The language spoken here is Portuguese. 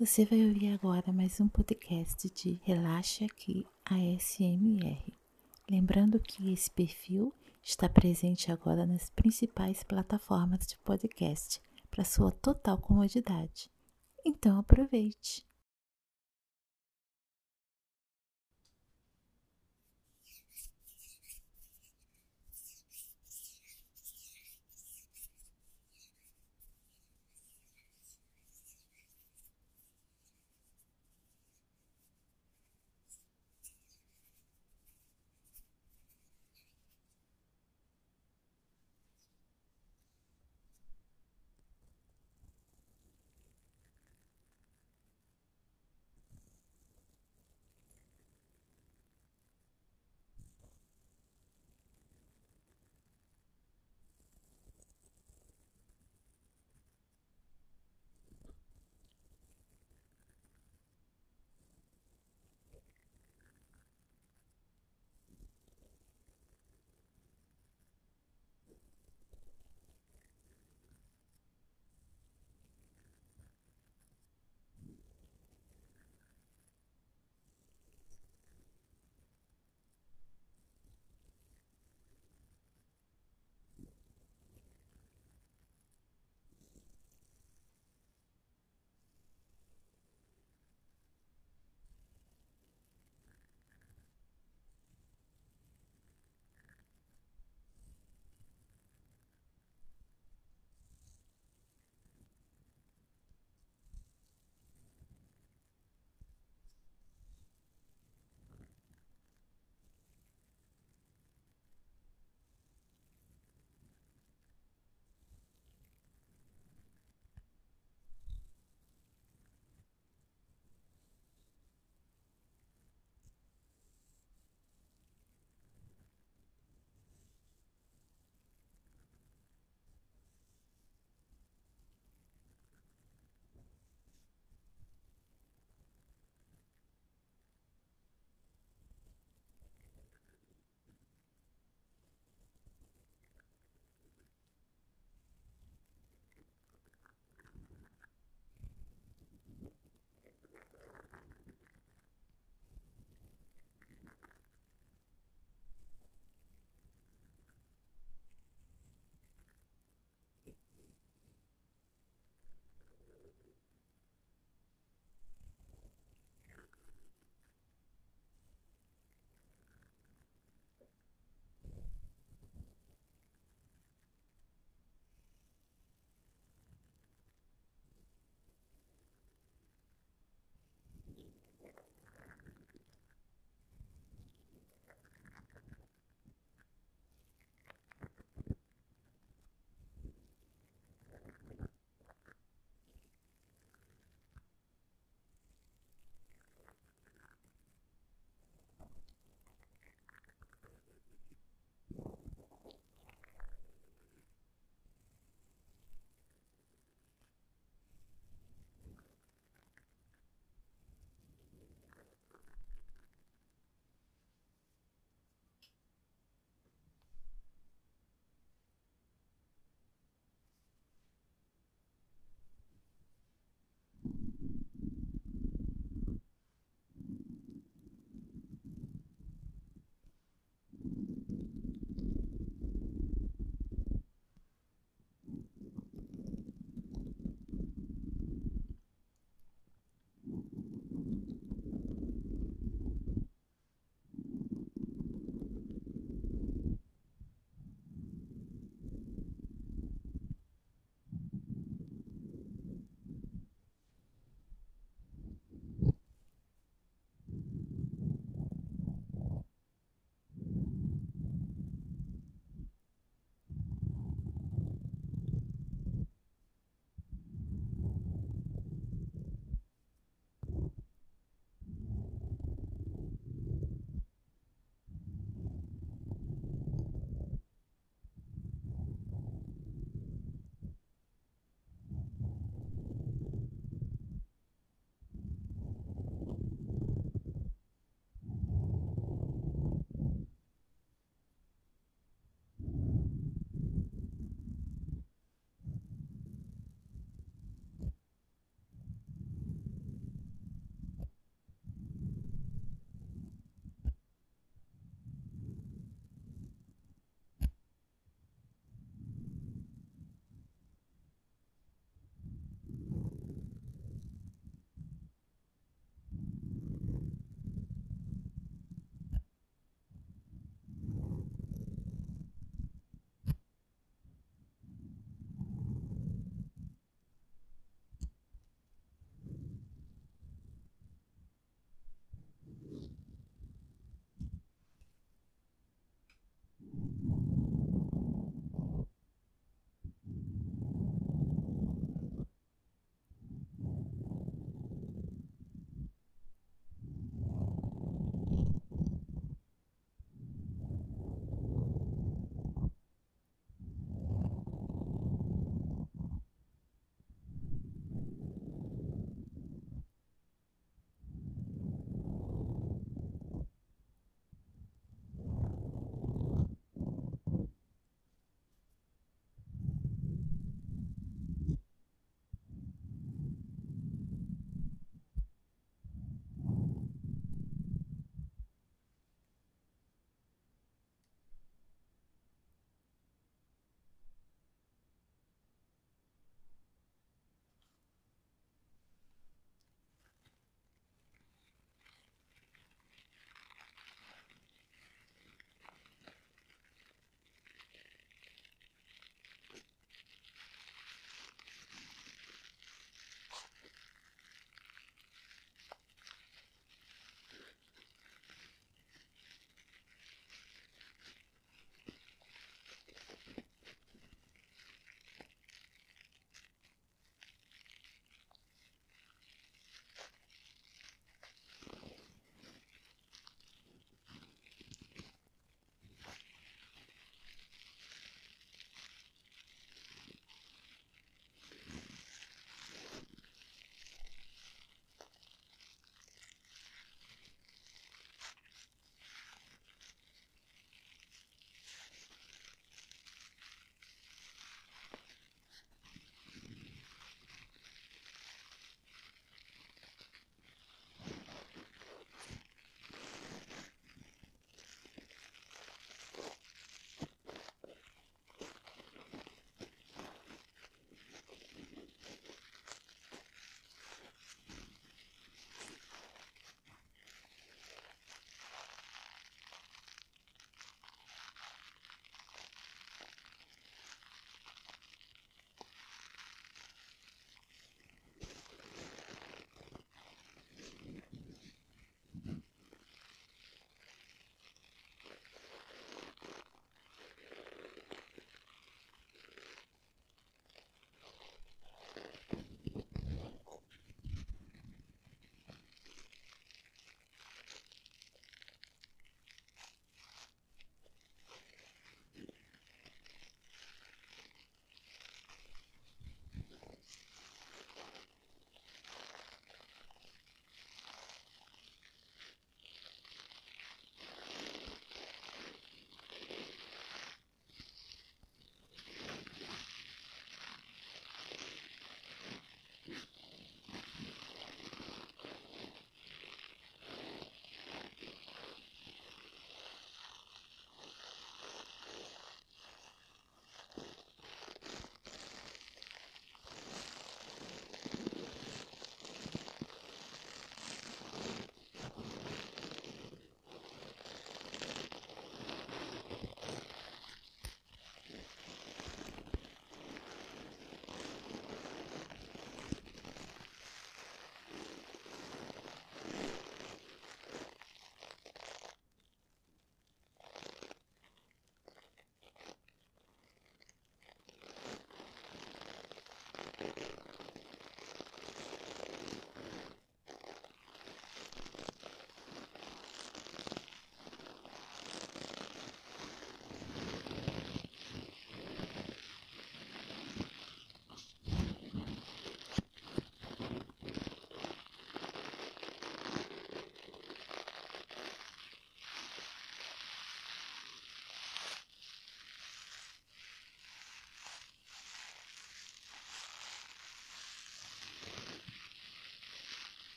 Você vai ouvir agora mais um podcast de Relaxa Aqui ASMR. Lembrando que esse perfil está presente agora nas principais plataformas de podcast para sua total comodidade. Então aproveite!